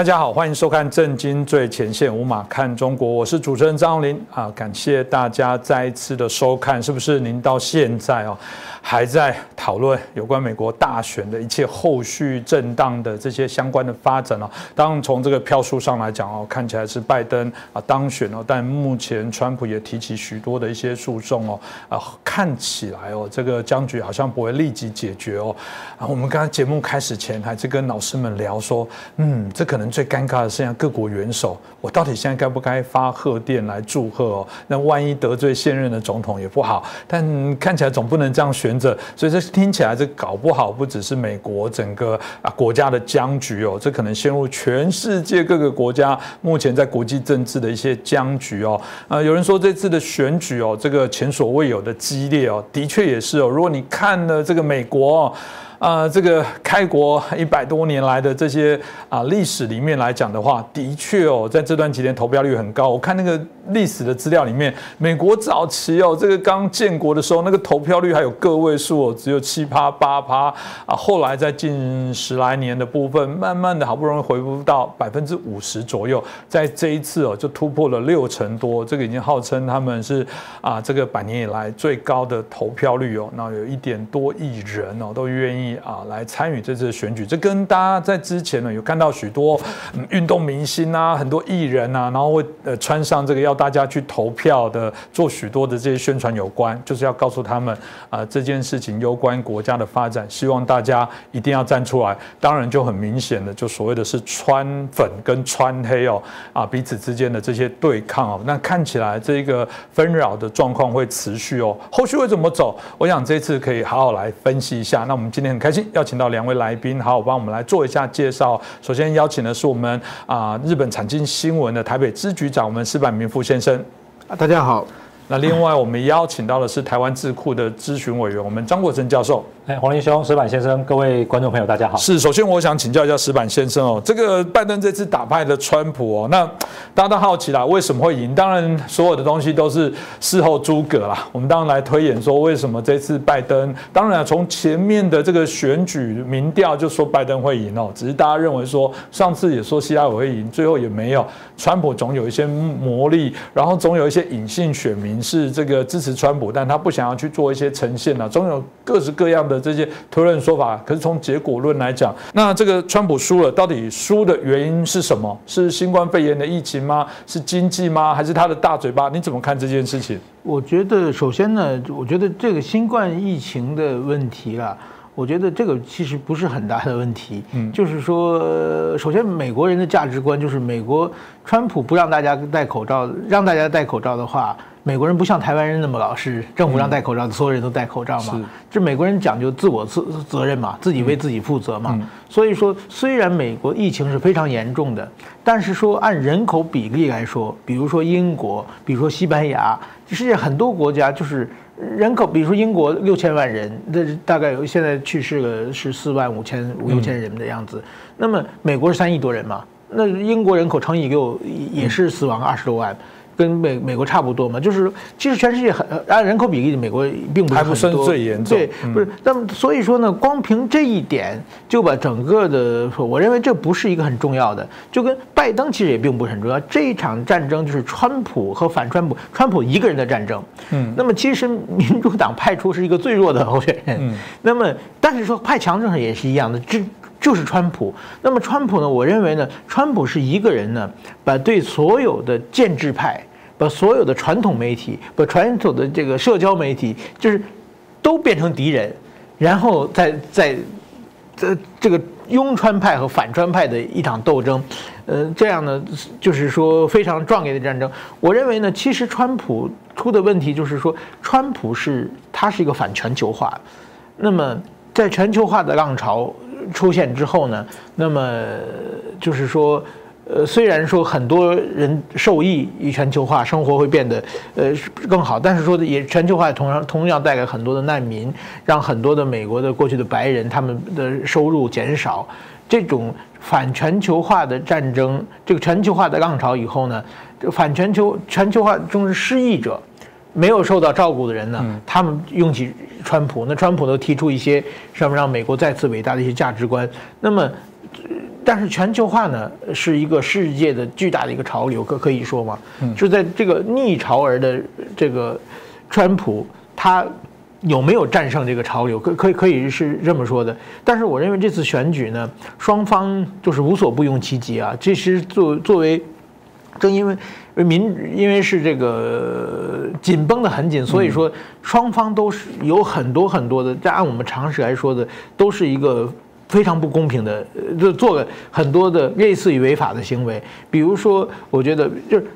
大家好，欢迎收看《震惊最前线》，无马看中国，我是主持人张荣林啊，感谢大家再一次的收看，是不是您到现在哦还在讨论有关美国大选的一切后续震荡的这些相关的发展哦？当然从这个票数上来讲哦，看起来是拜登啊当选哦，但目前川普也提起许多的一些诉讼哦，啊看起来哦这个僵局好像不会立即解决哦。啊，我们刚刚节目开始前还是跟老师们聊说，嗯，这可能最尴尬的是，像各国元首，我到底现在该不该发贺电来祝贺哦？那万一得罪现任的总统也不好，但看起来总不能这样悬着，所以这听起来这搞不好不只是美国整个啊国家的僵局哦，这可能陷入全世界各个国家目前在国际政治的一些僵局哦。啊，有人说这次的选举哦，这个前所未有的激烈哦，的确也是哦。如果你看了这个美国。啊，这个开国一百多年来的这些啊历史里面来讲的话，的确哦，在这段期间投票率很高。我看那个历史的资料里面，美国早期哦，这个刚建国的时候，那个投票率还有个位数哦，只有七趴八趴啊。后来在近十来年的部分，慢慢的好不容易恢复到百分之五十左右，在这一次哦，就突破了六成多，这个已经号称他们是啊这个百年以来最高的投票率哦。那有一点多亿人哦，都愿意。啊，来参与这次选举，这跟大家在之前呢有看到许多运动明星啊，很多艺人啊，然后会呃穿上这个要大家去投票的，做许多的这些宣传有关，就是要告诉他们啊这件事情攸关国家的发展，希望大家一定要站出来。当然就很明显的，就所谓的是穿粉跟穿黑哦，啊彼此之间的这些对抗哦，那看起来这个纷扰的状况会持续哦，后续会怎么走？我想这次可以好好来分析一下。那我们今天。开心邀请到两位来宾，好，帮我们来做一下介绍。首先邀请的是我们啊日本产经新闻的台北支局长，我们石板明夫先生。啊，大家好。那另外我们邀请到的是台湾智库的咨询委员，我们张国成教授。哎，黄林兄、石板先生，各位观众朋友，大家好。是，首先我想请教一下石板先生哦，这个拜登这次打败了川普哦，那大家都好奇啦，为什么会赢？当然，所有的东西都是事后诸葛啦。我们当然来推演说，为什么这次拜登？当然，从前面的这个选举民调就说拜登会赢哦，只是大家认为说，上次也说希拉里会赢，最后也没有。川普总有一些魔力，然后总有一些隐性选民是这个支持川普，但他不想要去做一些呈现呢，总有各式各样的。这些推论说法，可是从结果论来讲，那这个川普输了，到底输的原因是什么？是新冠肺炎的疫情吗？是经济吗？还是他的大嘴巴？你怎么看这件事情？我觉得，首先呢，我觉得这个新冠疫情的问题啊，我觉得这个其实不是很大的问题。嗯，就是说，首先美国人的价值观就是美国川普不让大家戴口罩，让大家戴口罩的话。美国人不像台湾人那么老实，政府让戴口罩，所有人都戴口罩嘛。这美国人讲究自我责责任嘛，自己为自己负责嘛。所以说，虽然美国疫情是非常严重的，但是说按人口比例来说，比如说英国，比如说西班牙，世界很多国家就是人口，比如说英国六千万人，那大概有现在去世了是四万五千五六千人的样子。那么美国是三亿多人嘛，那英国人口乘以六也是死亡二十多万。跟美美国差不多嘛，就是其实全世界很按人口比例，美国并不是很多，最严重。对，不是。那么所以说呢，光凭这一点就把整个的，我认为这不是一个很重要的。就跟拜登其实也并不是很重要。这一场战争就是川普和反川普，川普一个人的战争。嗯。那么其实民主党派出是一个最弱的候选人。嗯。那么但是说派强政也是一样的，这。就是川普。那么川普呢？我认为呢，川普是一个人呢，把对所有的建制派。把所有的传统媒体，把传统的这个社交媒体，就是都变成敌人，然后在在这这个拥川派和反川派的一场斗争，呃，这样呢，就是说非常壮烈的战争。我认为呢，其实川普出的问题就是说，川普是他是一个反全球化，那么在全球化的浪潮出现之后呢，那么就是说。呃，虽然说很多人受益于全球化，生活会变得呃更好，但是说的也全球化同样同样带来很多的难民，让很多的美国的过去的白人他们的收入减少。这种反全球化的战争，这个全球化的浪潮以后呢，反全球全球化中的失意者，没有受到照顾的人呢，他们用起川普，那川普都提出一些什么让美国再次伟大的一些价值观，那么。但是全球化呢，是一个世界的巨大的一个潮流，可可以说吗？就在这个逆潮儿的这个川普，他有没有战胜这个潮流？可可以可以是这么说的。但是我认为这次选举呢，双方就是无所不用其极啊。其实作作为，正因为民因为是这个紧绷的很紧，所以说双方都是有很多很多的，按我们常识来说的，都是一个。非常不公平的，就做了很多的类似于违法的行为。比如说，我觉得就是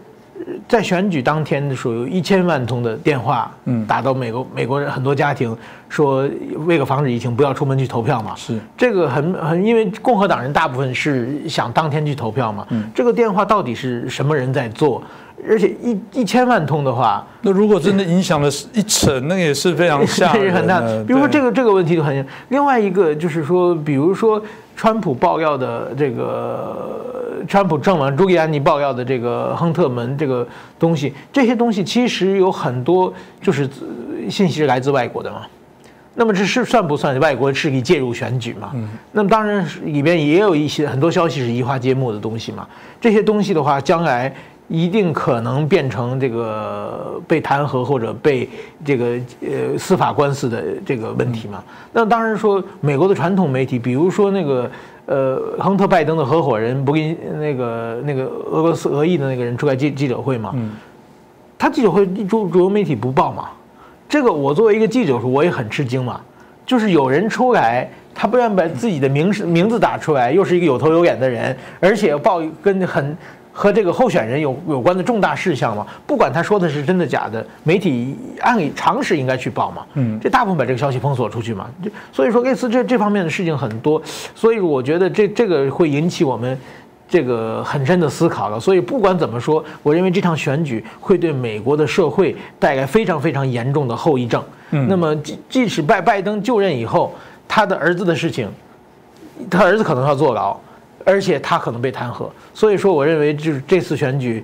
在选举当天的时候，有一千万通的电话，嗯，打到美国美国人很多家庭，说为了防止疫情，不要出门去投票嘛。是这个很很，因为共和党人大部分是想当天去投票嘛。嗯，这个电话到底是什么人在做？而且一一千万通的话，那如果真的影响了一层，那也是非常吓人 很大。比如说这个这个问题就很。另外一个就是说，比如说川普爆料的这个川普正文朱利安尼爆料的这个亨特门这个东西，这些东西其实有很多就是信息是来自外国的嘛。那么这是算不算外国势力介入选举嘛？嗯。那么当然里边也有一些很多消息是移花接木的东西嘛。这些东西的话，将来。一定可能变成这个被弹劾或者被这个呃司法官司的这个问题嘛？那当然说，美国的传统媒体，比如说那个呃亨特拜登的合伙人不跟那个那个俄罗斯俄裔的那个人出来记记者会嘛？他记者会主主流媒体不报嘛？这个我作为一个记者说，我也很吃惊嘛。就是有人出来，他不愿把自己的名名字打出来，又是一个有头有脸的人，而且报跟很。和这个候选人有有关的重大事项嘛？不管他说的是真的假的，媒体按理常识应该去报嘛。嗯，这大部分把这个消息封锁出去嘛。所以说类似这这方面的事情很多，所以我觉得这这个会引起我们这个很深的思考了。所以不管怎么说，我认为这场选举会对美国的社会带来非常非常严重的后遗症。嗯，那么即即使拜拜登就任以后，他的儿子的事情，他儿子可能要坐牢。而且他可能被弹劾，所以说我认为就是这次选举，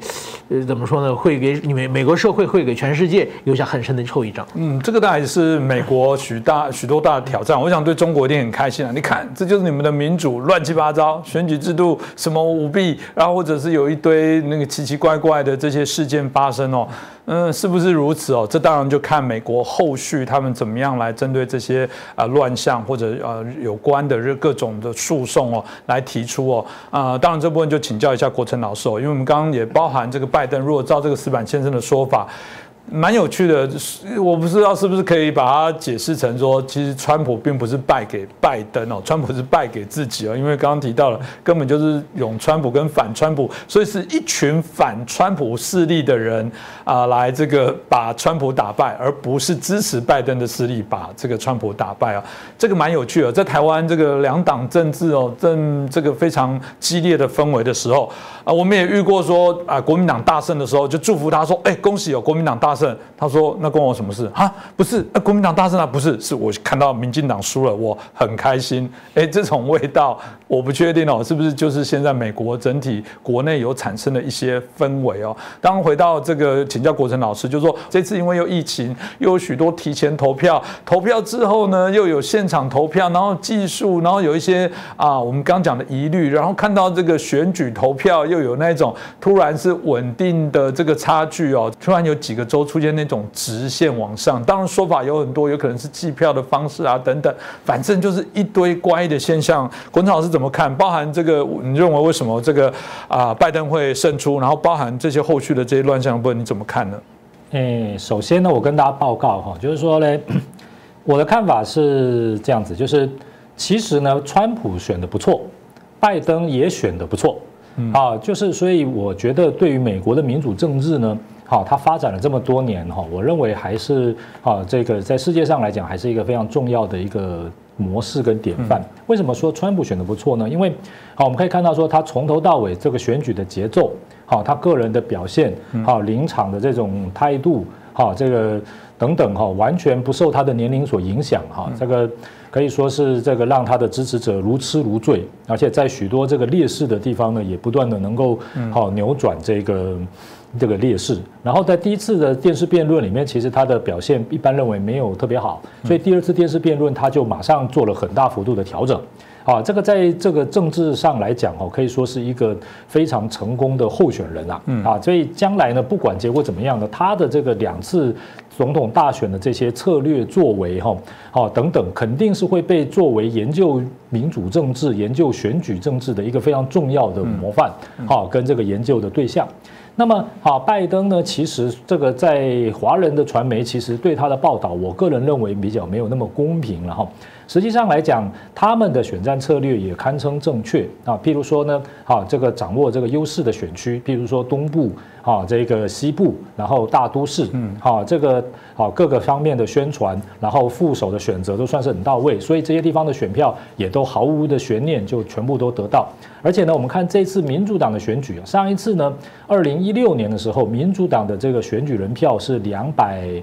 呃，怎么说呢？会给美美国社会会给全世界留下很深的后遗症。嗯，这个当然是美国许大许多大的挑战。我想对中国一定很开心啊！你看，这就是你们的民主乱七八糟，选举制度什么舞弊，然后或者是有一堆那个奇奇怪怪的这些事件发生哦。嗯，是不是如此哦？这当然就看美国后续他们怎么样来针对这些啊乱象或者呃有关的这各种的诉讼哦来提出哦啊，当然这部分就请教一下国成老师哦，因为我们刚刚也包含这个办拜登，如果照这个石板先生的说法。蛮有趣的，我不知道是不是可以把它解释成说，其实川普并不是败给拜登哦，川普是败给自己哦，因为刚刚提到了，根本就是用川普跟反川普，所以是一群反川普势力的人啊，来这个把川普打败，而不是支持拜登的势力把这个川普打败啊，这个蛮有趣的，在台湾这个两党政治哦正这个非常激烈的氛围的时候啊，我们也遇过说啊，国民党大胜的时候就祝福他说，哎，恭喜有国民党大胜。他说：“那关我什么事啊？不是，那国民党大胜啊？不是，是我看到民进党输了，我很开心。哎，这种味道我不确定哦，是不是就是现在美国整体国内有产生的一些氛围哦？当回到这个请教国成老师，就说这次因为有疫情，又有许多提前投票，投票之后呢，又有现场投票，然后技术，然后有一些啊，我们刚讲的疑虑，然后看到这个选举投票又有那种突然是稳定的这个差距哦，突然有几个州。”出现那种直线往上，当然说法有很多，有可能是计票的方式啊等等，反正就是一堆怪异的现象。滚老师怎么看？包含这个，你认为为什么这个啊拜登会胜出？然后包含这些后续的这些乱象部分，你怎么看呢？诶，首先呢，我跟大家报告哈，就是说呢，我的看法是这样子，就是其实呢，川普选的不错，拜登也选的不错，啊，就是所以我觉得对于美国的民主政治呢。好，它发展了这么多年哈，我认为还是啊，这个在世界上来讲还是一个非常重要的一个模式跟典范。为什么说川普选的不错呢？因为好，我们可以看到说他从头到尾这个选举的节奏，好，他个人的表现，好，临场的这种态度，好，这个等等哈，完全不受他的年龄所影响哈，这个可以说是这个让他的支持者如痴如醉，而且在许多这个劣势的地方呢，也不断的能够好扭转这个。这个劣势。然后在第一次的电视辩论里面，其实他的表现一般认为没有特别好，所以第二次电视辩论他就马上做了很大幅度的调整。啊，这个在这个政治上来讲哦，可以说是一个非常成功的候选人啊。啊，所以将来呢，不管结果怎么样呢，他的这个两次总统大选的这些策略作为哈，哦等等，肯定是会被作为研究民主政治、研究选举政治的一个非常重要的模范，好，跟这个研究的对象。那么，好，拜登呢，其实这个在华人的传媒其实对他的报道，我个人认为比较没有那么公平了哈。实际上来讲，他们的选战策略也堪称正确啊。譬如说呢，好，这个掌握这个优势的选区，譬如说东部啊，这个西部，然后大都市，嗯，好，这个好各个方面的宣传，然后副手的选择都算是很到位，所以这些地方的选票也都毫无的悬念就全部都得到。而且呢，我们看这次民主党的选举，上一次呢，二零一六年的时候，民主党的这个选举人票是两百。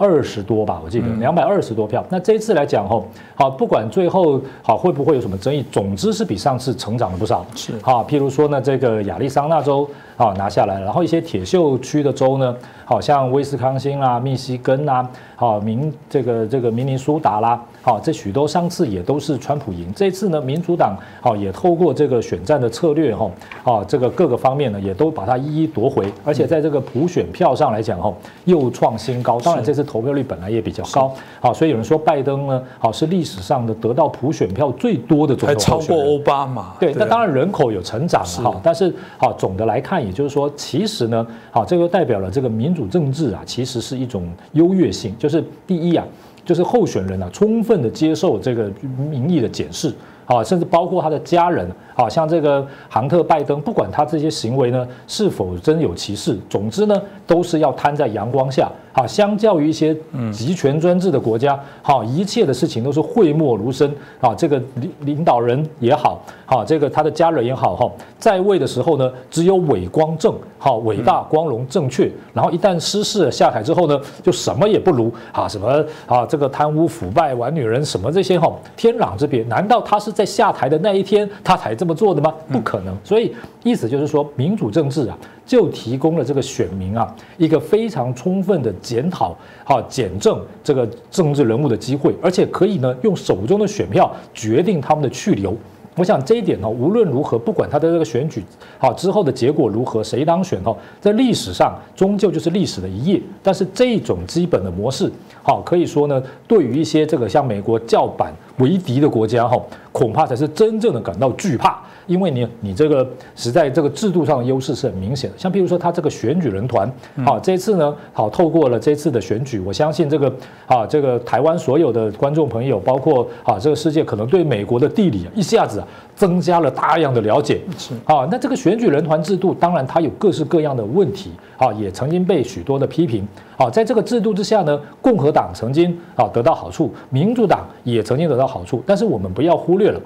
二十多吧，我记得两百二十多票。那这一次来讲吼，好，不管最后好会不会有什么争议，总之是比上次成长了不少。是，好，譬如说呢，这个亚利桑那州啊拿下来，然后一些铁锈区的州呢，好像威斯康星啦、密西根啦，好明这个这个明尼苏达啦。好，这许多上次也都是川普赢，这次呢，民主党好也透过这个选战的策略哈，啊，这个各个方面呢也都把它一一夺回，而且在这个普选票上来讲哈，又创新高。当然这次投票率本来也比较高，好，所以有人说拜登呢，好是历史上的得到普选票最多的总统，还超过奥巴马。对，那当然人口有成长了哈，但是好总的来看，也就是说，其实呢，好这个代表了这个民主政治啊，其实是一种优越性，就是第一啊。就是候选人呢，充分的接受这个民意的检视，啊，甚至包括他的家人，啊，像这个杭特拜登，不管他这些行为呢是否真有其事，总之呢，都是要摊在阳光下。啊，相较于一些集权专制的国家，好，一切的事情都是讳莫如深啊。这个领领导人也好，好，这个他的家人也好，哈，在位的时候呢，只有伟光正，好，伟大、光荣、正确。然后一旦失势下台之后呢，就什么也不如啊，什么啊，这个贪污腐败、玩女人什么这些哈，天壤之别。难道他是在下台的那一天他才这么做的吗？不可能。所以意思就是说，民主政治啊。就提供了这个选民啊一个非常充分的检讨、哈检证这个政治人物的机会，而且可以呢用手中的选票决定他们的去留。我想这一点呢，无论如何，不管他的这个选举好之后的结果如何，谁当选哦，在历史上终究就是历史的一页。但是这种基本的模式，好可以说呢，对于一些这个像美国叫板为敌的国家哈，恐怕才是真正的感到惧怕。因为你你这个实在这个制度上的优势是很明显的，像比如说他这个选举人团，好这次呢，好透过了这次的选举，我相信这个啊这个台湾所有的观众朋友，包括啊这个世界可能对美国的地理一下子增加了大量的了解。是啊，那这个选举人团制度，当然它有各式各样的问题啊，也曾经被许多的批评。啊，在这个制度之下呢，共和党曾经啊得到好处，民主党也曾经得到好处，但是我们不要忽略了。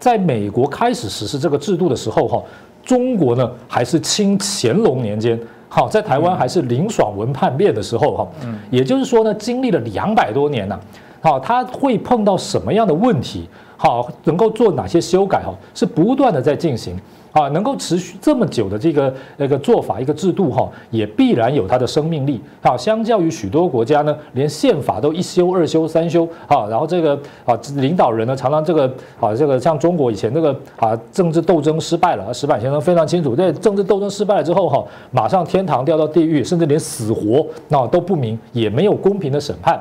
在美国开始实施这个制度的时候，哈，中国呢还是清乾隆年间，好，在台湾还是林爽文叛变的时候，哈，嗯，也就是说呢，经历了两百多年呢，好，他会碰到什么样的问题，好，能够做哪些修改，哈，是不断的在进行。啊，能够持续这么久的这个那个做法一个制度哈，也必然有它的生命力。好，相较于许多国家呢，连宪法都一修、二修、三修。啊，然后这个啊，领导人呢常常这个啊，这个像中国以前那个啊，政治斗争失败了，石板先生非常清楚，在政治斗争失败了之后哈，马上天堂掉到地狱，甚至连死活那都不明，也没有公平的审判。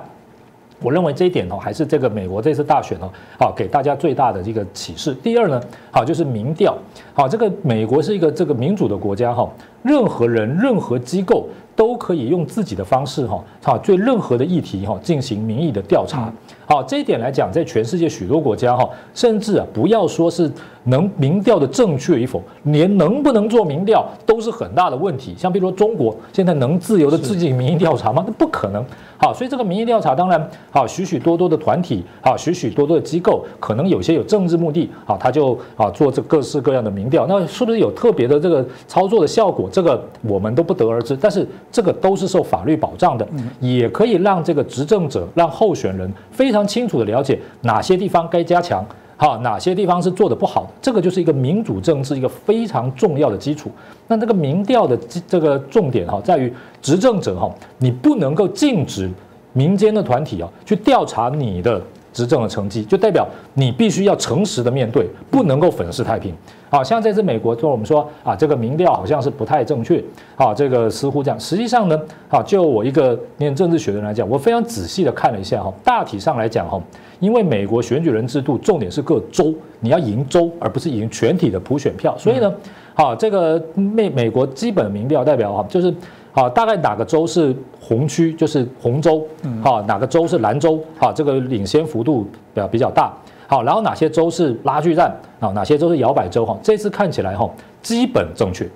我认为这一点哦，还是这个美国这次大选哦，好给大家最大的这个启示。第二呢，好就是民调，好这个美国是一个这个民主的国家哈，任何人、任何机构都可以用自己的方式哈，好对任何的议题哈进行民意的调查。好这一点来讲，在全世界许多国家哈，甚至啊不要说是能民调的正确与否，连能不能做民调都是很大的问题。像比如说中国现在能自由的自己民意调查吗？那不可能。好，所以这个民意调查当然好，许许多多的团体，好，许许多多的机构，可能有些有政治目的，啊，他就啊做这各式各样的民调，那是不是有特别的这个操作的效果？这个我们都不得而知。但是这个都是受法律保障的，也可以让这个执政者、让候选人非常清楚的了解哪些地方该加强。好，哪些地方是做的不好的？这个就是一个民主政治一个非常重要的基础。那这个民调的这个重点哈，在于执政者哈，你不能够禁止民间的团体啊去调查你的执政的成绩，就代表你必须要诚实的面对，不能够粉饰太平。好像这次美国说我们说啊，这个民调好像是不太正确，啊，这个似乎这样。实际上呢，啊，就我一个念政治学的人来讲，我非常仔细的看了一下哈，大体上来讲哈。因为美国选举人制度重点是各州，你要赢州，而不是赢全体的普选票。所以呢，好，这个美美国基本民调代表哈，就是好，大概哪个州是红区，就是红州，好，哪个州是蓝州，好，这个领先幅度比较比较大，好，然后哪些州是拉锯战，啊，哪些州是摇摆州，哈，这次看起来哈，基本正确。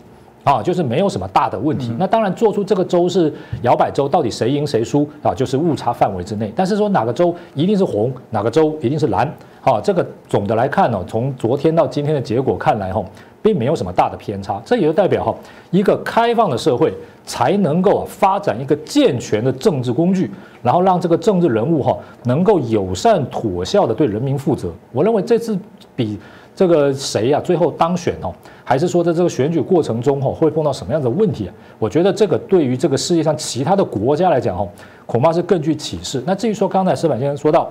啊，就是没有什么大的问题。那当然做出这个州是摇摆州，到底谁赢谁输啊？就是误差范围之内。但是说哪个州一定是红，哪个州一定是蓝，好，这个总的来看呢，从昨天到今天的结果看来哈，并没有什么大的偏差。这也就代表哈，一个开放的社会才能够发展一个健全的政治工具，然后让这个政治人物哈能够友善妥效的对人民负责。我认为这次比这个谁呀最后当选哦。还是说，在这个选举过程中，吼，会碰到什么样的问题啊？我觉得这个对于这个世界上其他的国家来讲，吼，恐怕是更具启示。那至于说刚才石板先生说到，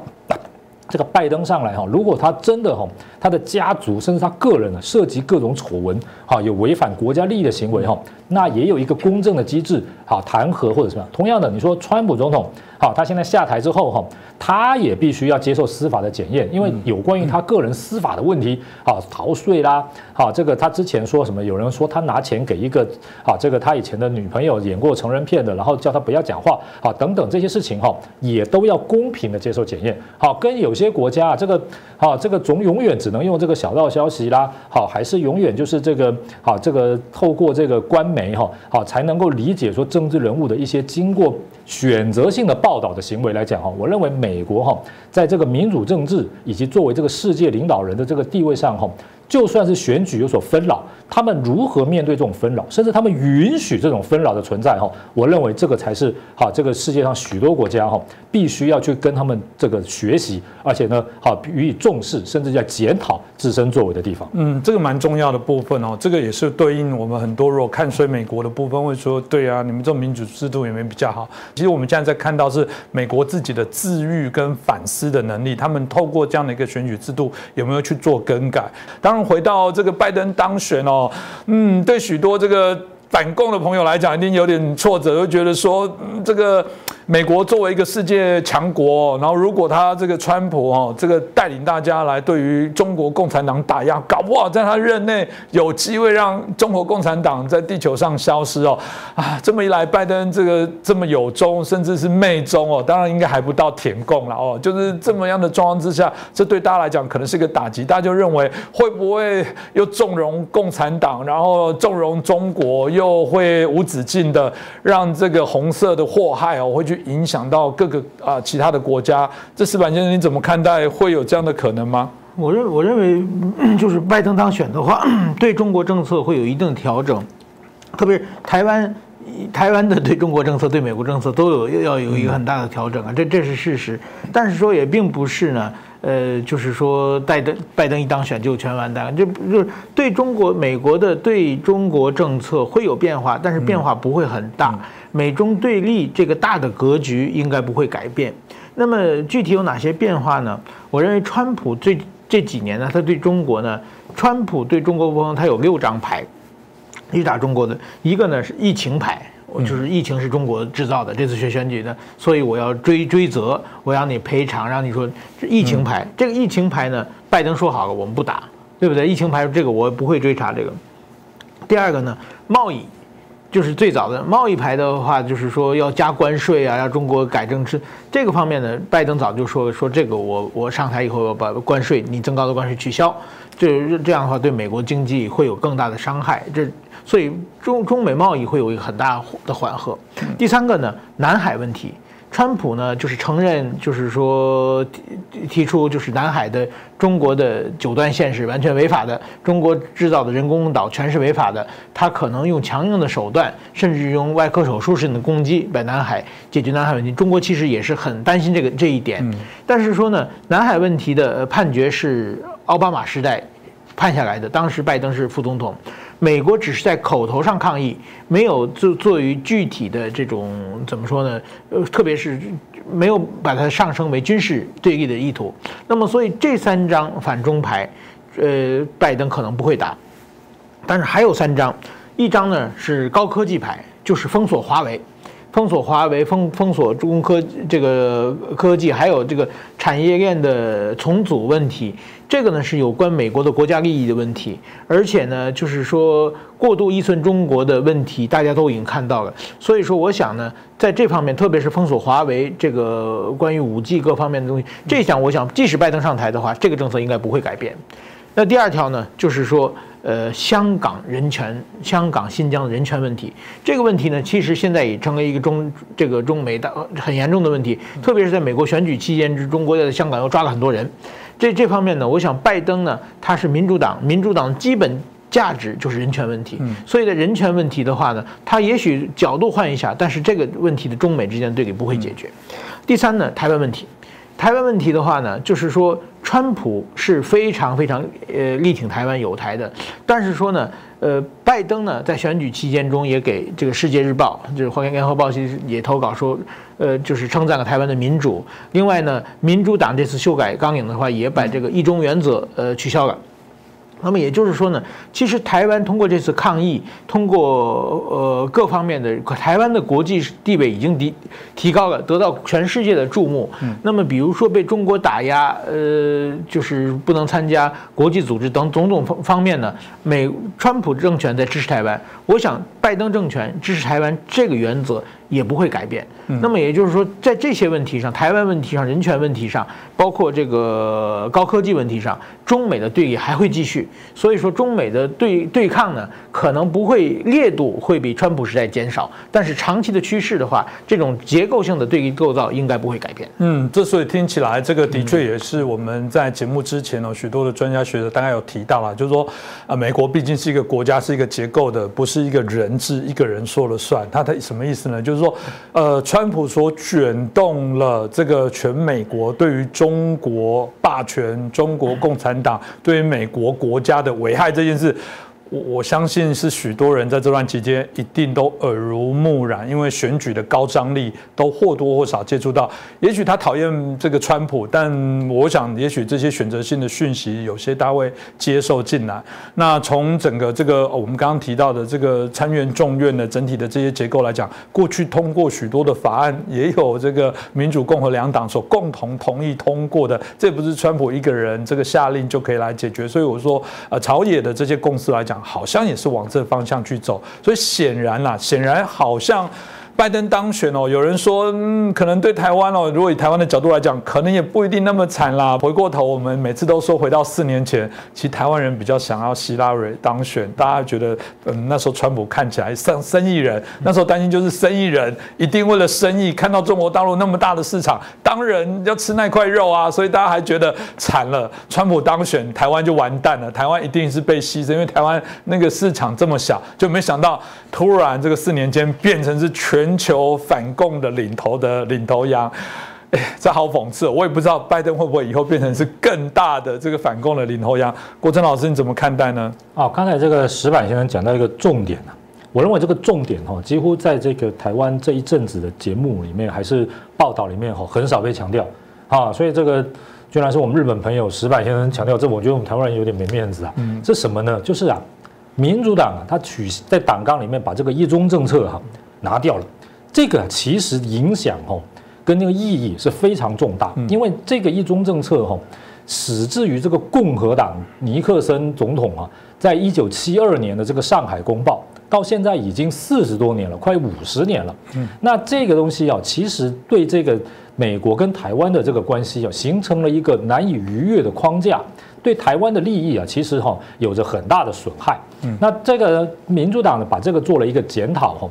这个拜登上来，哈，如果他真的哈，他的家族甚至他个人呢，涉及各种丑闻，哈，有违反国家利益的行为，哈，那也有一个公正的机制，啊弹劾或者什么。同样的，你说川普总统，好，他现在下台之后，哈。他也必须要接受司法的检验，因为有关于他个人司法的问题，好逃税啦，好这个他之前说什么？有人说他拿钱给一个，好这个他以前的女朋友演过成人片的，然后叫他不要讲话，好等等这些事情哈，也都要公平的接受检验。好，跟有些国家啊这个，好这个总永远只能用这个小道消息啦，好还是永远就是这个，好这个透过这个官媒哈，好才能够理解说政治人物的一些经过。选择性的报报道的行为来讲哈，我认为美国哈，在这个民主政治以及作为这个世界领导人的这个地位上哈。就算是选举有所纷扰，他们如何面对这种纷扰，甚至他们允许这种纷扰的存在哈？我认为这个才是哈，这个世界上许多国家哈，必须要去跟他们这个学习，而且呢，好予以重视，甚至要检讨自身作为的地方。嗯，这个蛮重要的部分哦，这个也是对应我们很多如果看衰美国的部分，会说对啊，你们这种民主制度也没有比较好。其实我们现在在看到是美国自己的自愈跟反思的能力，他们透过这样的一个选举制度有没有去做更改？当然。回到这个拜登当选哦，嗯，对许多这个反共的朋友来讲，一定有点挫折，就觉得说这个。美国作为一个世界强国，然后如果他这个川普哦，这个带领大家来对于中国共产党打压，搞不好在他任内有机会让中国共产党在地球上消失哦啊！这么一来，拜登这个这么有中，甚至是媚中哦，当然应该还不到舔共了哦，就是这么样的状况之下，这对大家来讲可能是一个打击。大家就认为会不会又纵容共产党，然后纵容中国，又会无止境的让这个红色的祸害哦会去。影响到各个啊其他的国家，这石板先生你怎么看待？会有这样的可能吗？我认我认为就是拜登当选的话，对中国政策会有一定调整，特别是台湾台湾的对中国政策、对美国政策都有要有一个很大的调整啊，这这是事实。但是说也并不是呢，呃，就是说拜登拜登一当选就全完蛋，这就是对中国美国的对中国政策会有变化，但是变化不会很大。美中对立这个大的格局应该不会改变。那么具体有哪些变化呢？我认为川普最这几年呢，他对中国呢，川普对中国方他有六张牌，去打中国的。一个呢是疫情牌，就是疫情是中国制造的，这次选选举呢，所以我要追追责，我让你赔偿，让你说疫情牌。这个疫情牌呢，拜登说好了，我们不打，对不对？疫情牌这个我不会追查这个。第二个呢，贸易。就是最早的贸易牌的话，就是说要加关税啊，要中国改正这这个方面呢，拜登早就说说这个，我我上台以后把关税你增高的关税取消，这这样的话对美国经济会有更大的伤害，这所以中中美贸易会有一个很大的缓和。第三个呢，南海问题。川普呢，就是承认，就是说提提出，就是南海的中国的九段线是完全违法的，中国制造的人工岛全是违法的。他可能用强硬的手段，甚至用外科手术式的攻击，把南海解决南海问题。中国其实也是很担心这个这一点。但是说呢，南海问题的判决是奥巴马时代判下来的，当时拜登是副总统，美国只是在口头上抗议，没有做做于具体的这种怎么说呢？呃，特别是没有把它上升为军事对立的意图。那么，所以这三张反中牌，呃，拜登可能不会打，但是还有三张，一张呢是高科技牌，就是封锁华为。封锁华为，封封锁中科这个科技，还有这个产业链的重组问题，这个呢是有关美国的国家利益的问题，而且呢就是说过度依存中国的问题，大家都已经看到了。所以说，我想呢，在这方面，特别是封锁华为这个关于五 G 各方面的东西，这项我想，即使拜登上台的话，这个政策应该不会改变。那第二条呢，就是说。呃，香港人权、香港、新疆的人权问题，这个问题呢，其实现在已成为一个中这个中美的很严重的问题。特别是在美国选举期间之中，国在香港又抓了很多人。这这方面呢，我想拜登呢，他是民主党，民主党基本价值就是人权问题。所以在人权问题的话呢，他也许角度换一下，但是这个问题的中美之间的对立不会解决。第三呢，台湾问题。台湾问题的话呢，就是说，川普是非常非常呃力挺台湾有台的，但是说呢，呃，拜登呢在选举期间中也给这个《世界日报》就是《华联合报》其实也投稿说，呃，就是称赞了台湾的民主。另外呢，民主党这次修改纲领的话，也把这个一中原则呃取消了。那么也就是说呢，其实台湾通过这次抗议，通过呃各方面的台湾的国际地位已经提提高了，得到全世界的注目。那么比如说被中国打压，呃，就是不能参加国际组织等种种方方面呢，美川普政权在支持台湾，我想拜登政权支持台湾这个原则。也不会改变。那么也就是说，在这些问题上，台湾问题上、人权问题上，包括这个高科技问题上，中美的对立还会继续。所以说，中美的对对抗呢，可能不会烈度会比川普时代减少，但是长期的趋势的话，这种结构性的对立构造应该不会改变。嗯，这所以听起来，这个的确也是我们在节目之前呢，许多的专家学者大概有提到了，就是说，啊，美国毕竟是一个国家，是一个结构的，不是一个人治，一个人说了算。他的什么意思呢？就是。说，呃，川普所卷动了这个全美国对于中国霸权、中国共产党对于美国国家的危害这件事。我相信是许多人在这段期间一定都耳濡目染，因为选举的高张力都或多或少接触到。也许他讨厌这个川普，但我想也许这些选择性的讯息有些他会接受进来。那从整个这个我们刚刚提到的这个参院众院的整体的这些结构来讲，过去通过许多的法案，也有这个民主共和两党所共同同意通过的，这不是川普一个人这个下令就可以来解决。所以我说，呃，朝野的这些共识来讲。好像也是往这方向去走，所以显然啦，显然好像。拜登当选哦，有人说，嗯，可能对台湾哦，如果以台湾的角度来讲，可能也不一定那么惨啦。回过头，我们每次都说回到四年前，其实台湾人比较想要希拉蕊当选，大家觉得，嗯，那时候川普看起来像生意人，那时候担心就是生意人一定为了生意，看到中国大陆那么大的市场，当然要吃那块肉啊，所以大家还觉得惨了，川普当选，台湾就完蛋了，台湾一定是被牺牲，因为台湾那个市场这么小，就没想到突然这个四年间变成是全。全球反共的领头的领头羊，哎，这好讽刺！我也不知道拜登会不会以后变成是更大的这个反共的领头羊。郭真老师，你怎么看待呢？啊，刚才这个石板先生讲到一个重点啊，我认为这个重点哈，几乎在这个台湾这一阵子的节目里面，还是报道里面哈，很少被强调啊。所以这个居然是我们日本朋友石板先生强调，这我觉得我们台湾人有点没面子啊。嗯，这什么呢？就是啊，民主党啊，他取在党纲里面把这个一中政策哈拿掉了。这个其实影响哦，跟那个意义是非常重大，因为这个一中政策哈，始至于这个共和党尼克森总统啊，在一九七二年的这个上海公报，到现在已经四十多年了，快五十年了。嗯，那这个东西啊，其实对这个美国跟台湾的这个关系啊，形成了一个难以逾越的框架，对台湾的利益啊，其实哈有着很大的损害。嗯，那这个民主党呢，把这个做了一个检讨哈。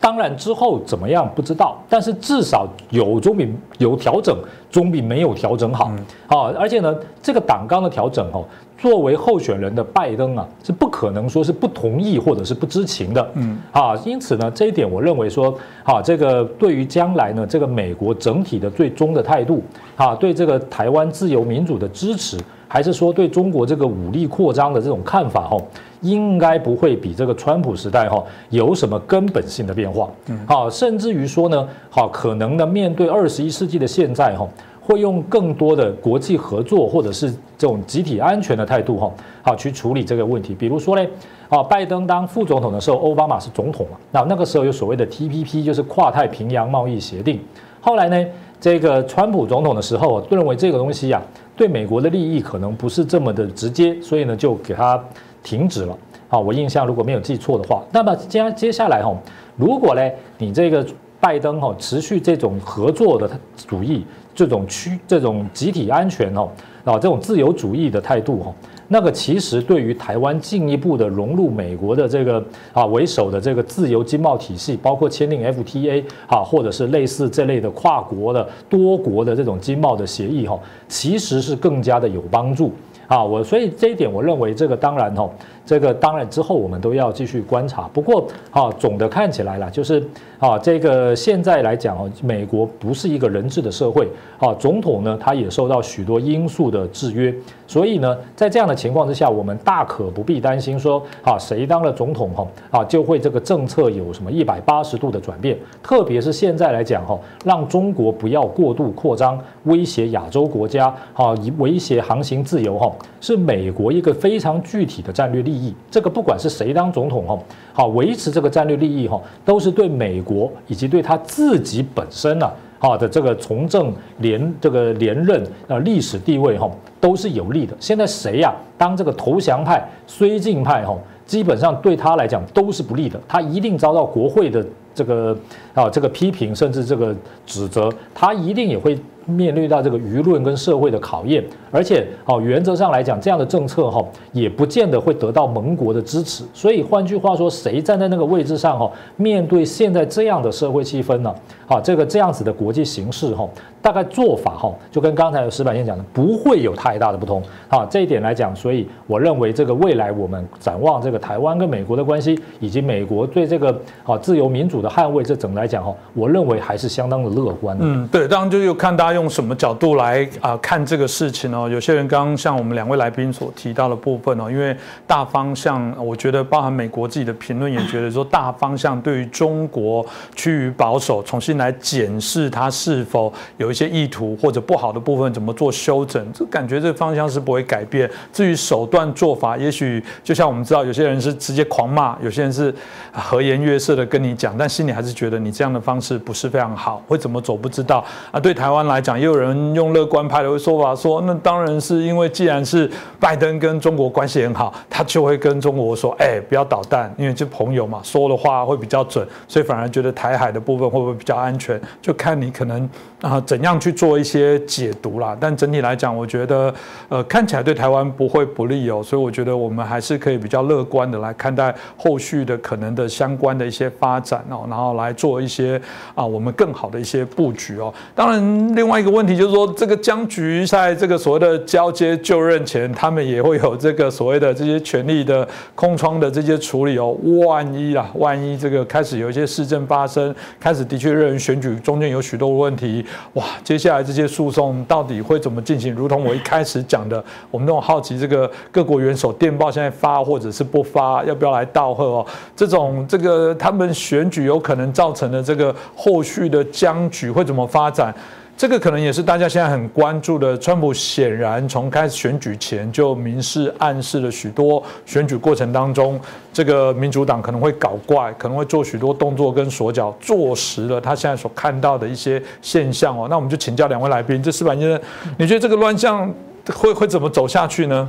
当然之后怎么样不知道，但是至少有总比有调整，总比没有调整好。啊，而且呢，这个党纲的调整哦，作为候选人的拜登啊，是不可能说是不同意或者是不知情的。嗯，啊，因此呢，这一点我认为说，啊，这个对于将来呢，这个美国整体的最终的态度，啊，对这个台湾自由民主的支持，还是说对中国这个武力扩张的这种看法，哦。应该不会比这个川普时代哈有什么根本性的变化，好，甚至于说呢，好，可能呢面对二十一世纪的现在哈，会用更多的国际合作或者是这种集体安全的态度哈，好去处理这个问题。比如说嘞，啊，拜登当副总统的时候，奥巴马是总统嘛，那那个时候有所谓的 TPP，就是跨太平洋贸易协定。后来呢，这个川普总统的时候，认为这个东西呀，对美国的利益可能不是这么的直接，所以呢，就给他。停止了，好，我印象如果没有记错的话，那么接接下来哈，如果呢，你这个拜登哈持续这种合作的主义，这种区这种集体安全哈啊这种自由主义的态度哈，那个其实对于台湾进一步的融入美国的这个啊为首的这个自由经贸体系，包括签订 FTA 啊，或者是类似这类的跨国的多国的这种经贸的协议哈，其实是更加的有帮助。啊，我所以这一点，我认为这个当然哈，这个当然之后我们都要继续观察。不过啊，总的看起来啦，就是啊，这个现在来讲哦，美国不是一个人治的社会啊，总统呢他也受到许多因素的制约。所以呢，在这样的情况之下，我们大可不必担心说啊，谁当了总统哈啊，就会这个政策有什么一百八十度的转变。特别是现在来讲哈，让中国不要过度扩张，威胁亚洲国家啊，以威胁航行自由哈。是美国一个非常具体的战略利益，这个不管是谁当总统哈，好维持这个战略利益哈，都是对美国以及对他自己本身呢，好的这个从政连这个连任呃历史地位哈，都是有利的。现在谁呀当这个投降派、绥靖派哈，基本上对他来讲都是不利的，他一定遭到国会的这个啊这个批评，甚至这个指责，他一定也会。面对到这个舆论跟社会的考验，而且哦，原则上来讲，这样的政策哈，也不见得会得到盟国的支持。所以换句话说，谁站在那个位置上哈，面对现在这样的社会气氛呢？啊，这个这样子的国际形势哈，大概做法哈，就跟刚才石板先讲的，不会有太大的不同。啊，这一点来讲，所以我认为这个未来我们展望这个台湾跟美国的关系，以及美国对这个啊自由民主的捍卫，这整来讲哈，我认为还是相当的乐观。嗯，对，当然就又看大家用什么角度来啊看这个事情哦。有些人刚刚像我们两位来宾所提到的部分哦，因为大方向，我觉得包含美国自己的评论也觉得说，大方向对于中国趋于保守，重新来检视它是否有一些意图或者不好的部分，怎么做修整，这感觉这个方向是不会改变。至于手段做法，也许就像我们知道，有些人是直接狂骂，有些人是和颜悦色的跟你讲，但心里还是觉得你这样的方式不是非常好，会怎么走不知道啊。对台湾来讲，也有人用乐观派的说法说，那当然是因为既然是拜登跟中国关系很好，他就会跟中国说，哎，不要捣蛋，因为就朋友嘛，说的话会比较准，所以反而觉得台海的部分会不会比较安全，就看你可能啊怎样去做一些解读啦。但整体来讲，我觉得呃看起来对台湾不会不利哦，所以我觉得我们还是可以比较乐观的来看待后续的可能的相关的一些发展哦，然后来做一些啊我们更好的一些布局哦。当然，另外一个问题就是说，这个僵局在这个所谓的交接就任前，他们也会有这个所谓的这些权力的空窗的这些处理哦。万一啊，万一这个开始有一些事件发生，开始的确认选举中间有许多问题，哇，接下来这些诉讼到底会怎么进行？如同我一开始讲的，我们都好奇这个各国元首电报现在发或者是不发，要不要来道贺哦？这种这个他们选举有可能造成的这个后续的僵局会怎么发展？这个可能也是大家现在很关注的。川普显然从开始选举前就明示暗示了许多选举过程当中，这个民主党可能会搞怪，可能会做许多动作跟手脚，坐实了他现在所看到的一些现象哦。那我们就请教两位来宾，这四百先生，你觉得这个乱象？会会怎么走下去呢？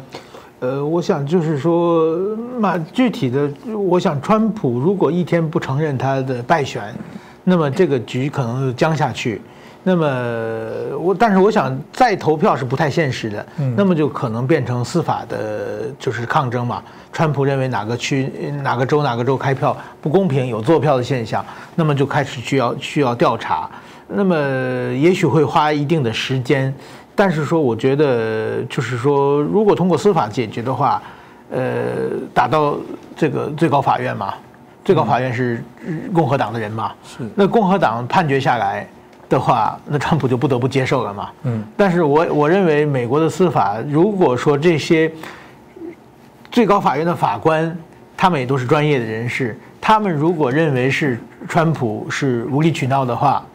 呃，我想就是说，那具体的，我想川普如果一天不承认他的败选，那么这个局可能就僵下去。那么我，但是我想再投票是不太现实的。嗯，那么就可能变成司法的，就是抗争嘛。川普认为哪个区、哪个州、哪个州开票不公平，有坐票的现象，那么就开始需要需要调查。那么也许会花一定的时间，但是说我觉得就是说，如果通过司法解决的话，呃，打到这个最高法院嘛，最高法院是共和党的人嘛，是那共和党判决下来。的话，那川普就不得不接受了嘛。嗯，但是我我认为美国的司法，如果说这些最高法院的法官，他们也都是专业的人士，他们如果认为是川普是无理取闹的话，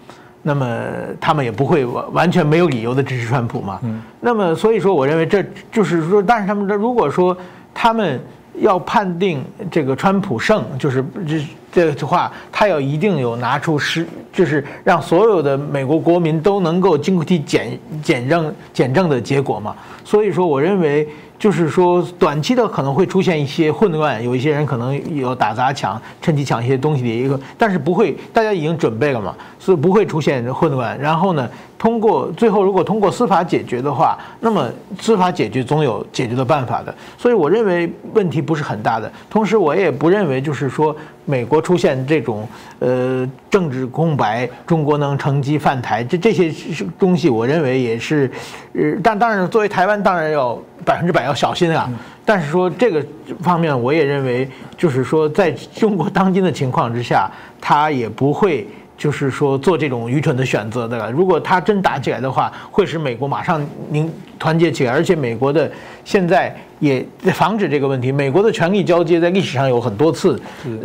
那么他们也不会完完全没有理由的支持川普嘛。嗯，那么所以说，我认为这就是说，但是他们如果说他们要判定这个川普胜，就是这。这句话，他要一定有拿出实，就是让所有的美国国民都能够经过体检检证检证的结果嘛。所以说，我认为。就是说，短期的可能会出现一些混乱，有一些人可能有打砸抢，趁机抢一些东西的一个，但是不会，大家已经准备了嘛，所以不会出现混乱。然后呢，通过最后如果通过司法解决的话，那么司法解决总有解决的办法的。所以我认为问题不是很大的。同时，我也不认为就是说美国出现这种呃政治空白，中国能乘机犯台，这这些东西，我认为也是，呃，但当然作为台湾，当然要百分之百。要小心啊！但是说这个方面，我也认为，就是说，在中国当今的情况之下，他也不会就是说做这种愚蠢的选择的。如果他真打起来的话，会使美国马上凝团结起来，而且美国的现在也防止这个问题。美国的权力交接在历史上有很多次，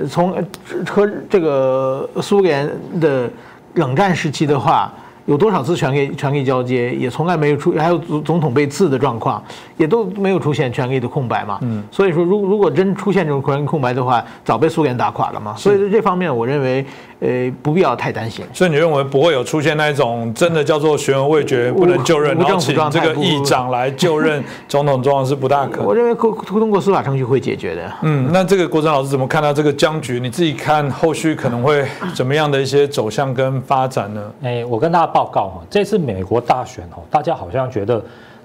从和这个苏联的冷战时期的话。有多少次权力权力交接，也从来没有出，还有总总统被刺的状况，也都没有出现权力的空白嘛。嗯，所以说，如如果真出现这种权力空白的话，早被苏联打垮了嘛。所以在这方面，我认为。呃，不必要太担心。所以你认为不会有出现那一种真的叫做悬而未决不能就任，然后请这个议长来就任 总统状况是不大可能。我认为通通过司法程序会解决的。嗯，那这个国珍老师怎么看到这个僵局？你自己看后续可能会怎么样的一些走向跟发展呢？哎，我跟大家报告哈，这次美国大选哈，大家好像觉得。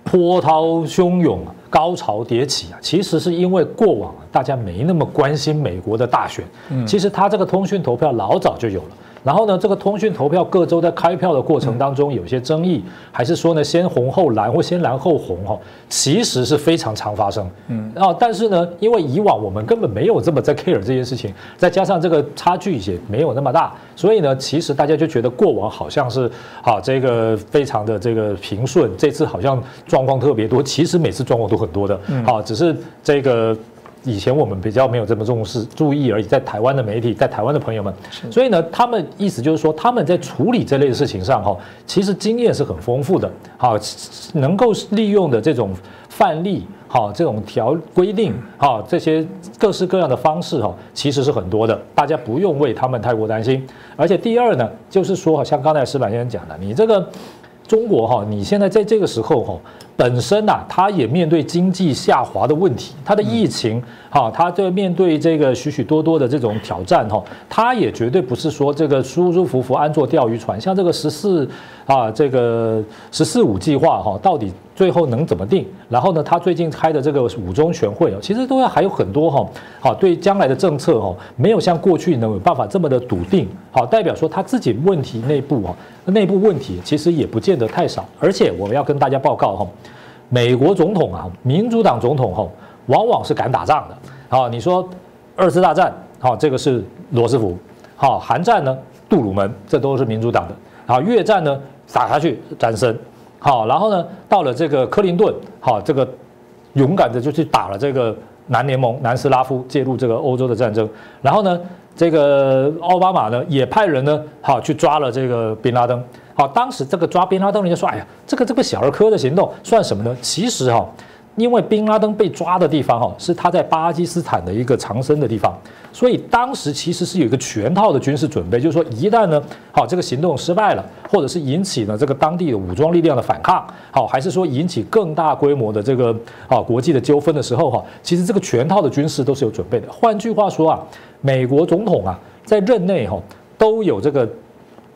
波涛汹涌，高潮迭起啊！其实是因为过往大家没那么关心美国的大选，其实他这个通讯投票老早就有了。然后呢，这个通讯投票各州在开票的过程当中有些争议，还是说呢先红后蓝或先蓝后红哈，其实是非常常发生。嗯，然后但是呢，因为以往我们根本没有这么在 care 这件事情，再加上这个差距也没有那么大，所以呢，其实大家就觉得过往好像是啊这个非常的这个平顺，这次好像状况特别多，其实每次状况都很多的，好，只是这个。以前我们比较没有这么重视注意而已，在台湾的媒体，在台湾的朋友们，所以呢，他们意思就是说，他们在处理这类的事情上，哈，其实经验是很丰富的，好，能够利用的这种范例，好，这种条规定，好，这些各式各样的方式，哈，其实是很多的，大家不用为他们太过担心。而且第二呢，就是说，像刚才石板先生讲的，你这个中国哈，你现在在这个时候哈。本身呐，它也面对经济下滑的问题，它的疫情，哈，它在面对这个许许多多的这种挑战，哈，它也绝对不是说这个舒舒服服安坐钓鱼船，像这个十四啊，这个十四五计划，哈，到底最后能怎么定？然后呢，他最近开的这个五中全会哦，其实都要还有很多哈，好，对将来的政策哈，没有像过去能有办法这么的笃定，好，代表说他自己问题内部哈，内部问题其实也不见得太少，而且我们要跟大家报告哈。美国总统啊，民主党总统哈，往往是敢打仗的。好，你说二次大战，好，这个是罗斯福。好，韩战呢，杜鲁门，这都是民主党的。好，越战呢，撒下去，战胜。好，然后呢，到了这个克林顿，好，这个勇敢的就去打了这个南联盟，南斯拉夫介入这个欧洲的战争。然后呢，这个奥巴马呢，也派人呢，好去抓了这个宾拉登。好，当时这个抓宾拉登人家说：“哎呀，这个这个小儿科的行动算什么呢？其实哈，因为宾拉登被抓的地方哈是他在巴基斯坦的一个藏身的地方，所以当时其实是有一个全套的军事准备，就是说一旦呢，好这个行动失败了，或者是引起了这个当地的武装力量的反抗，好还是说引起更大规模的这个啊国际的纠纷的时候哈，其实这个全套的军事都是有准备的。换句话说啊，美国总统啊在任内哈都有这个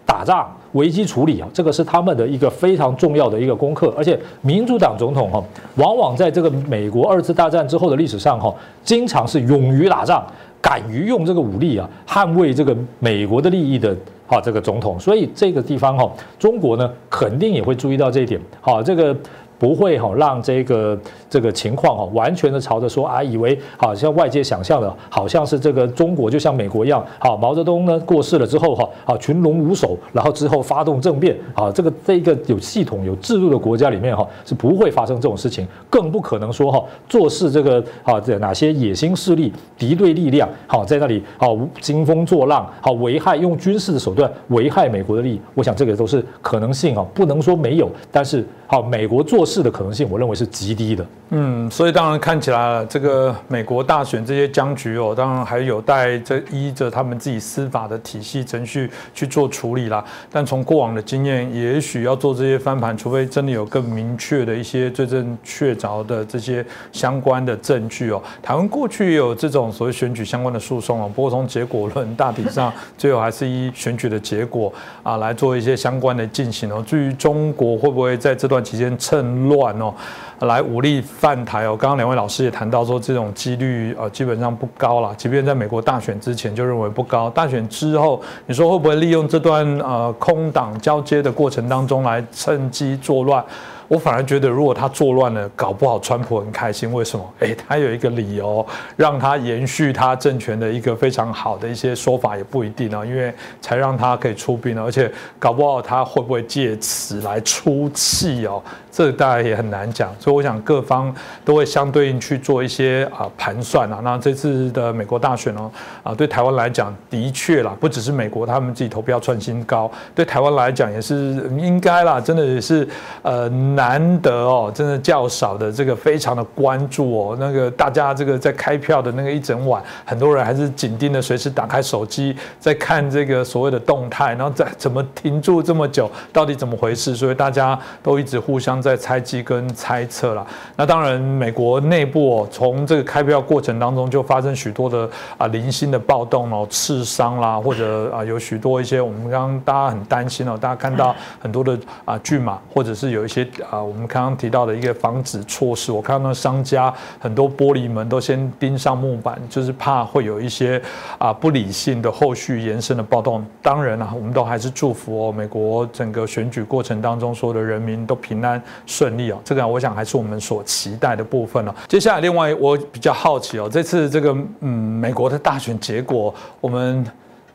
打仗。”危机处理啊，这个是他们的一个非常重要的一个功课。而且民主党总统哈，往往在这个美国二次大战之后的历史上哈，经常是勇于打仗，敢于用这个武力啊，捍卫这个美国的利益的哈这个总统。所以这个地方哈，中国呢肯定也会注意到这一点。好，这个。不会哈让这个这个情况哈完全的朝着说啊，以为好像外界想象的，好像是这个中国就像美国一样，好毛泽东呢过世了之后哈，好群龙无首，然后之后发动政变啊，这个在一个有系统有制度的国家里面哈是不会发生这种事情，更不可能说哈做事这个啊这哪些野心势力敌对力量好在那里好兴风作浪好危害用军事的手段危害美国的利益，我想这个都是可能性啊，不能说没有，但是好美国做。是的可能性，我认为是极低的。嗯，所以当然看起来这个美国大选这些僵局哦，当然还有待这依着他们自己司法的体系程序去做处理啦。但从过往的经验，也许要做这些翻盘，除非真的有更明确的一些最正确凿的这些相关的证据哦。台湾过去也有这种所谓选举相关的诉讼哦，不过从结果论大体上，最后还是依选举的结果啊来做一些相关的进行哦。至于中国会不会在这段期间趁乱哦，来武力犯台哦。刚刚两位老师也谈到说，这种几率呃基本上不高了。即便在美国大选之前就认为不高，大选之后，你说会不会利用这段呃空档交接的过程当中来趁机作乱？我反而觉得，如果他作乱了，搞不好川普很开心。为什么？哎，他有一个理由让他延续他政权的一个非常好的一些说法，也不一定哦，因为才让他可以出兵了，而且搞不好他会不会借此来出气哦？这大家也很难讲。所以我想各方都会相对应去做一些啊盘算啊。那这次的美国大选哦，啊对台湾来讲的确啦，不只是美国他们自己投票创新高，对台湾来讲也是应该啦，真的也是呃。难得哦，真的较少的这个非常的关注哦，那个大家这个在开票的那个一整晚，很多人还是紧盯着，随时打开手机在看这个所谓的动态，然后在怎么停住这么久，到底怎么回事？所以大家都一直互相在猜忌跟猜测了。那当然，美国内部哦，从这个开票过程当中就发生许多的啊零星的暴动哦，刺伤啦，或者啊有许多一些我们刚刚大家很担心哦，大家看到很多的啊巨马，或者是有一些。啊，我们刚刚提到的一个防止措施，我看到商家很多玻璃门都先钉上木板，就是怕会有一些啊不理性的后续延伸的暴动。当然了，我们都还是祝福哦，美国整个选举过程当中所有的人民都平安顺利哦。这个我想还是我们所期待的部分哦。接下来，另外我比较好奇哦，这次这个嗯美国的大选结果，我们。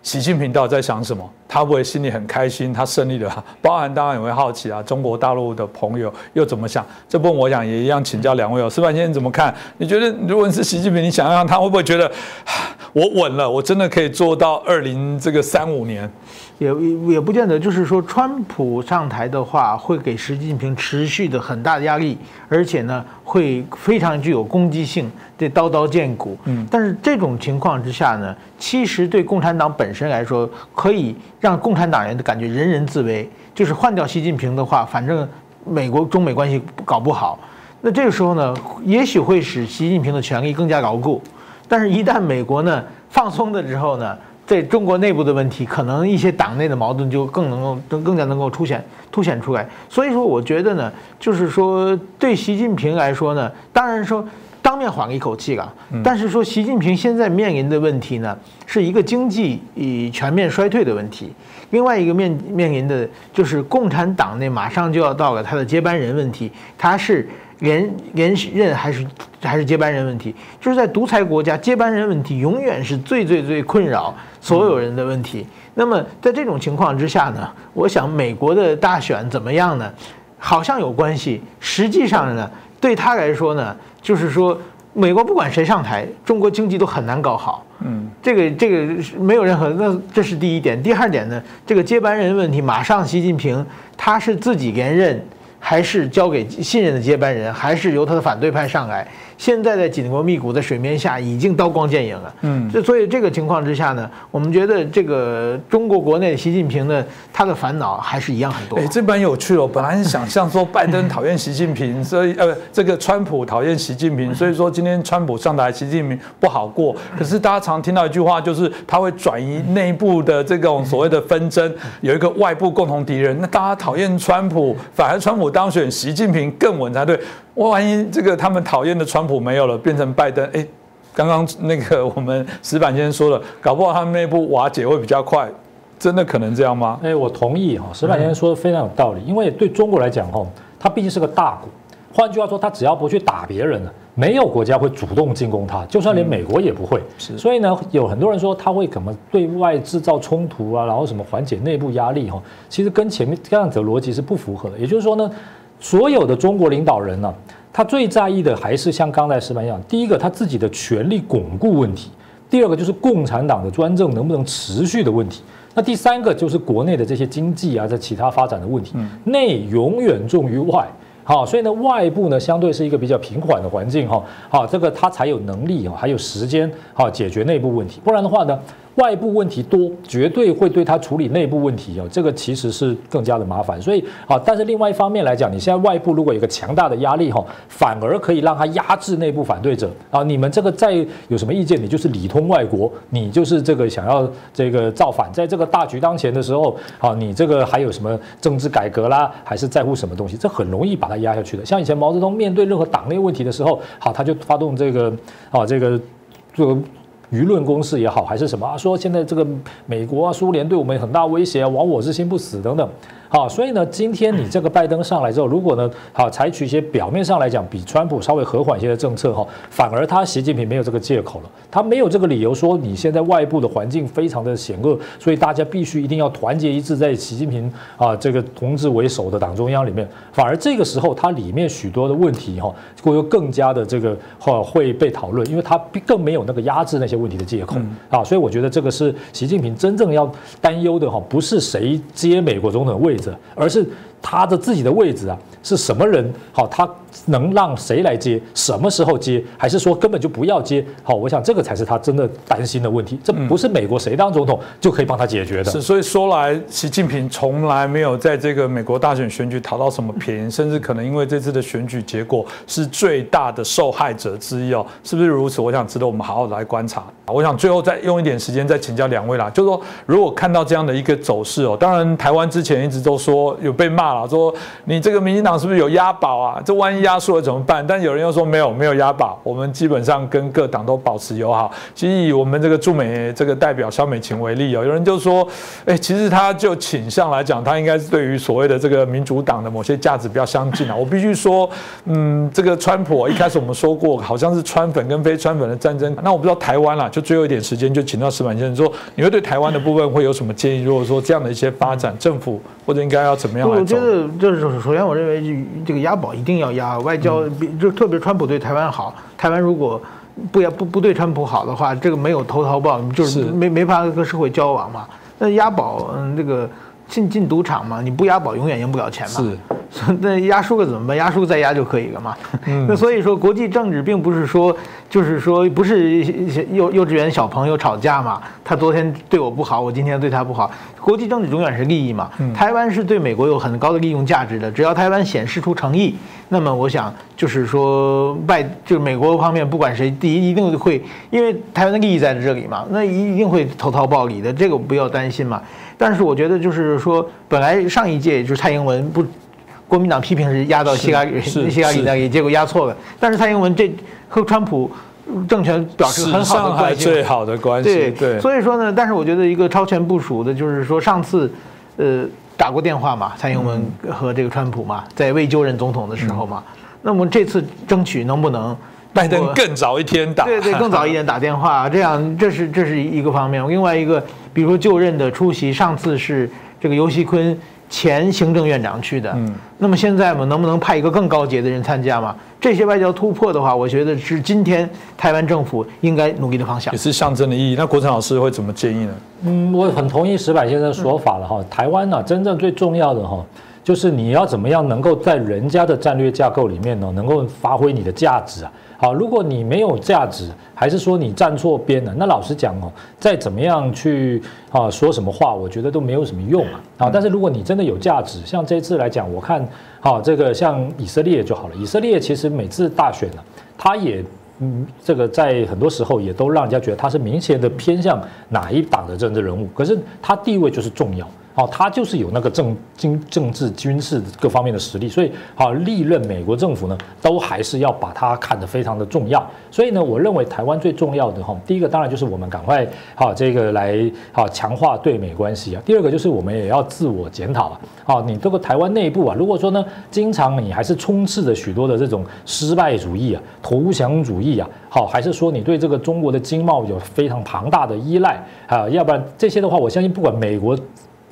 习近平到底在想什么？他不会心里很开心，他胜利了。包含当然也会好奇啊，中国大陆的朋友又怎么想？这部分我想也一样请教两位哦。石板先生怎么看？你觉得如果是习近平，你想想他会不会觉得 我稳了，我真的可以做到二零这个三五年？也也不见得，就是说，川普上台的话，会给习近平持续的很大的压力，而且呢，会非常具有攻击性，对刀刀见骨。嗯，但是这种情况之下呢，其实对共产党本身来说，可以让共产党人的感觉人人自危，就是换掉习近平的话，反正美国中美关系搞不好，那这个时候呢，也许会使习近平的权力更加牢固，但是，一旦美国呢放松的之后呢？在中国内部的问题，可能一些党内的矛盾就更能够、更更加能够凸显、凸显出来。所以说，我觉得呢，就是说，对习近平来说呢，当然说当面缓了一口气了。但是说，习近平现在面临的问题呢，是一个经济以全面衰退的问题，另外一个面面临的就是共产党内马上就要到了他的接班人问题，他是。连连任还是还是接班人问题，就是在独裁国家，接班人问题永远是最最最困扰所有人的问题。那么在这种情况之下呢，我想美国的大选怎么样呢？好像有关系，实际上呢，对他来说呢，就是说美国不管谁上台，中国经济都很难搞好。嗯，这个这个没有任何，那这是第一点。第二点呢，这个接班人问题，马上习近平他是自己连任。还是交给信任的接班人，还是由他的反对派上来？现在在紧锣密鼓的水面下，已经刀光剑影了。嗯，这所以这个情况之下呢，我们觉得这个中国国内习近平呢，他的烦恼还是一样很多。哎，这蛮有趣哦。本来是想象说拜登讨厌习近平，所以呃，这个川普讨厌习近平，所以说今天川普上台，习近平不好过。可是大家常听到一句话，就是他会转移内部的这种所谓的纷争，有一个外部共同敌人。那大家讨厌川普，反而川普当选，习近平更稳才对。万一这个他们讨厌的川普没有了，变成拜登，哎，刚刚那个我们石板先生说了，搞不好他们内部瓦解会比较快，真的可能这样吗？哎，我同意哈，石板先生说的非常有道理，因为对中国来讲哈，它毕竟是个大国，换句话说，他只要不去打别人了，没有国家会主动进攻他，就算连美国也不会。是，所以呢，有很多人说他会怎么对外制造冲突啊，然后什么缓解内部压力哈，其实跟前面这样子的逻辑是不符合的。也就是说呢。所有的中国领导人呢，他最在意的还是像刚才石板一样，第一个他自己的权力巩固问题，第二个就是共产党的专政能不能持续的问题，那第三个就是国内的这些经济啊，在其他发展的问题，内永远重于外。好，所以呢，外部呢相对是一个比较平缓的环境哈，好，这个他才有能力哈，还有时间好解决内部问题，不然的话呢。外部问题多，绝对会对他处理内部问题哦，这个其实是更加的麻烦。所以啊，但是另外一方面来讲，你现在外部如果有个强大的压力哈，反而可以让他压制内部反对者啊。你们这个再有什么意见，你就是里通外国，你就是这个想要这个造反，在这个大局当前的时候，好，你这个还有什么政治改革啦，还是在乎什么东西？这很容易把它压下去的。像以前毛泽东面对任何党内问题的时候，好，他就发动这个啊，这个这个。舆论攻势也好，还是什么啊？说现在这个美国啊、苏联对我们很大威胁，亡我之心不死等等。好，所以呢，今天你这个拜登上来之后，如果呢，好采取一些表面上来讲比川普稍微和缓一些的政策哈，反而他习近平没有这个借口了，他没有这个理由说你现在外部的环境非常的险恶，所以大家必须一定要团结一致在习近平啊这个同志为首的党中央里面，反而这个时候他里面许多的问题哈，会更加的这个哈会被讨论，因为他更没有那个压制那些问题的借口。啊，所以我觉得这个是习近平真正要担忧的哈，不是谁接美国总统的位。而是他的自己的位置啊，是什么人？好，他。能让谁来接？什么时候接？还是说根本就不要接？好，我想这个才是他真的担心的问题。这不是美国谁当总统就可以帮他解决的。是，所以说来，习近平从来没有在这个美国大选选举讨到什么便宜，甚至可能因为这次的选举结果是最大的受害者之一哦，是不是如此？我想值得我们好好来观察。我想最后再用一点时间再请教两位啦，就是说如果看到这样的一个走势哦，当然台湾之前一直都说有被骂了，说你这个民进党是不是有押宝啊？这万一压缩了怎么办？但有人又说没有，没有押宝，我们基本上跟各党都保持友好。其实以我们这个驻美这个代表肖美琴为例哦，有人就说，哎，其实他就倾向来讲，他应该是对于所谓的这个民主党的某些价值比较相近啊。我必须说，嗯，这个川普一开始我们说过，好像是川粉跟非川粉的战争。那我不知道台湾啦，就最后一点时间，就请到石板先生说，你会对台湾的部分会有什么建议？如果说这样的一些发展，政府或者应该要怎么样来做？我觉得就是首先，我认为这个押宝一定要押外交。比就特别川普对台湾好，台湾如果不要不不对川普好的话，这个没有投桃报，就是没没法和社会交往嘛。那押宝，嗯，这个进进赌场嘛，你不押宝永远赢不了钱嘛。是。那压输了怎么办？压输再压就可以了嘛。那所以说，国际政治并不是说，就是说，不是幼幼稚园小朋友吵架嘛。他昨天对我不好，我今天对他不好。国际政治永远是利益嘛。台湾是对美国有很高的利用价值的，只要台湾显示出诚意，那么我想就是说，外就是美国方面不管谁，第一一定会，因为台湾的利益在这里嘛，那一定会投桃报李的，这个不要担心嘛。但是我觉得就是说，本来上一届就是蔡英文不。国民党批评是压到希拉里，希拉里那里，结果压错了。但是蔡英文这和川普政权表示很好的关系，最好的关系。对，所以说呢，但是我觉得一个超前部署的，就是说上次，呃，打过电话嘛，蔡英文和这个川普嘛，在未就任总统的时候嘛，那么这次争取能不能拜登更早一天打？对对，更早一点打电话，这样这是这是一个方面。另外一个，比如说就任的出席，上次是这个尤锡坤。前行政院长去的，嗯，那么现在嘛，能不能派一个更高级的人参加嘛？这些外交突破的话，我觉得是今天台湾政府应该努力的方向，也是象征的意义。那国成老师会怎么建议呢？嗯，我很同意石柏先生的说法了哈。台湾呢，真正最重要的哈，就是你要怎么样能够在人家的战略架构里面呢，能够发挥你的价值啊。好，如果你没有价值，还是说你站错边了，那老实讲哦，再怎么样去啊说什么话，我觉得都没有什么用啊。啊，但是如果你真的有价值，像这次来讲，我看好这个像以色列就好了。以色列其实每次大选呢，他也。嗯，这个在很多时候也都让人家觉得他是明显的偏向哪一党的政治人物，可是他地位就是重要。哦，他就是有那个政经政治军事各方面的实力，所以好历任美国政府呢，都还是要把它看得非常的重要。所以呢，我认为台湾最重要的哈，第一个当然就是我们赶快好这个来好强化对美关系啊。第二个就是我们也要自我检讨啊。好，你这个台湾内部啊，如果说呢，经常你还是充斥着许多的这种失败主义啊、投降主义啊，好，还是说你对这个中国的经贸有非常庞大的依赖啊，要不然这些的话，我相信不管美国。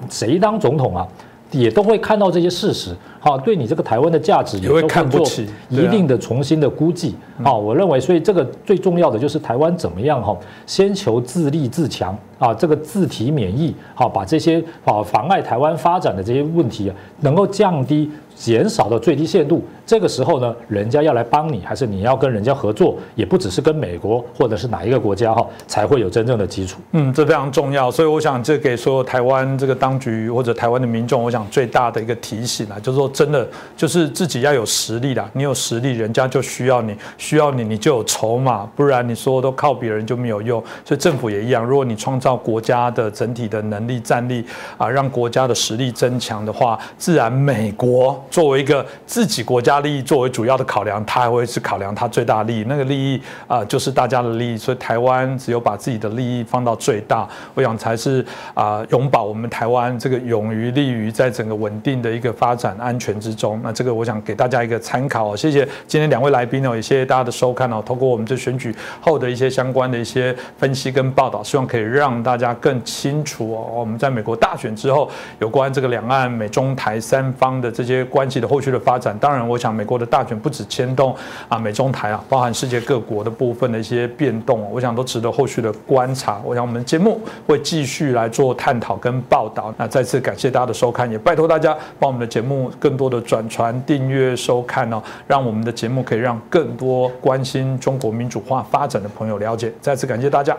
谁当总统啊，也都会看到这些事实，好，对你这个台湾的价值也会看不起，一定的重新的估计，啊，我认为，所以这个最重要的就是台湾怎么样哈，先求自立自强啊，这个自体免疫，好，把这些啊妨碍台湾发展的这些问题啊，能够降低。减少到最低限度，这个时候呢，人家要来帮你，还是你要跟人家合作，也不只是跟美国或者是哪一个国家哈，才会有真正的基础。嗯，这非常重要，所以我想这给所有台湾这个当局或者台湾的民众，我想最大的一个提醒啊，就是说真的就是自己要有实力啦，你有实力，人家就需要你，需要你，你就有筹码，不然你说都靠别人就没有用。所以政府也一样，如果你创造国家的整体的能力战力啊，让国家的实力增强的话，自然美国。作为一个自己国家利益作为主要的考量，他还会是考量他最大利益，那个利益啊就是大家的利益，所以台湾只有把自己的利益放到最大，我想才是啊永保我们台湾这个勇于利于在整个稳定的一个发展安全之中。那这个我想给大家一个参考，谢谢今天两位来宾哦，也谢谢大家的收看哦。通过我们这选举后的一些相关的一些分析跟报道，希望可以让大家更清楚哦，我们在美国大选之后有关这个两岸美中台三方的这些关。系的后续的发展，当然，我想美国的大选不止牵动啊美中台啊，包含世界各国的部分的一些变动，我想都值得后续的观察。我想我们的节目会继续来做探讨跟报道。那再次感谢大家的收看，也拜托大家帮我们的节目更多的转传、订阅、收看哦，让我们的节目可以让更多关心中国民主化发展的朋友了解。再次感谢大家。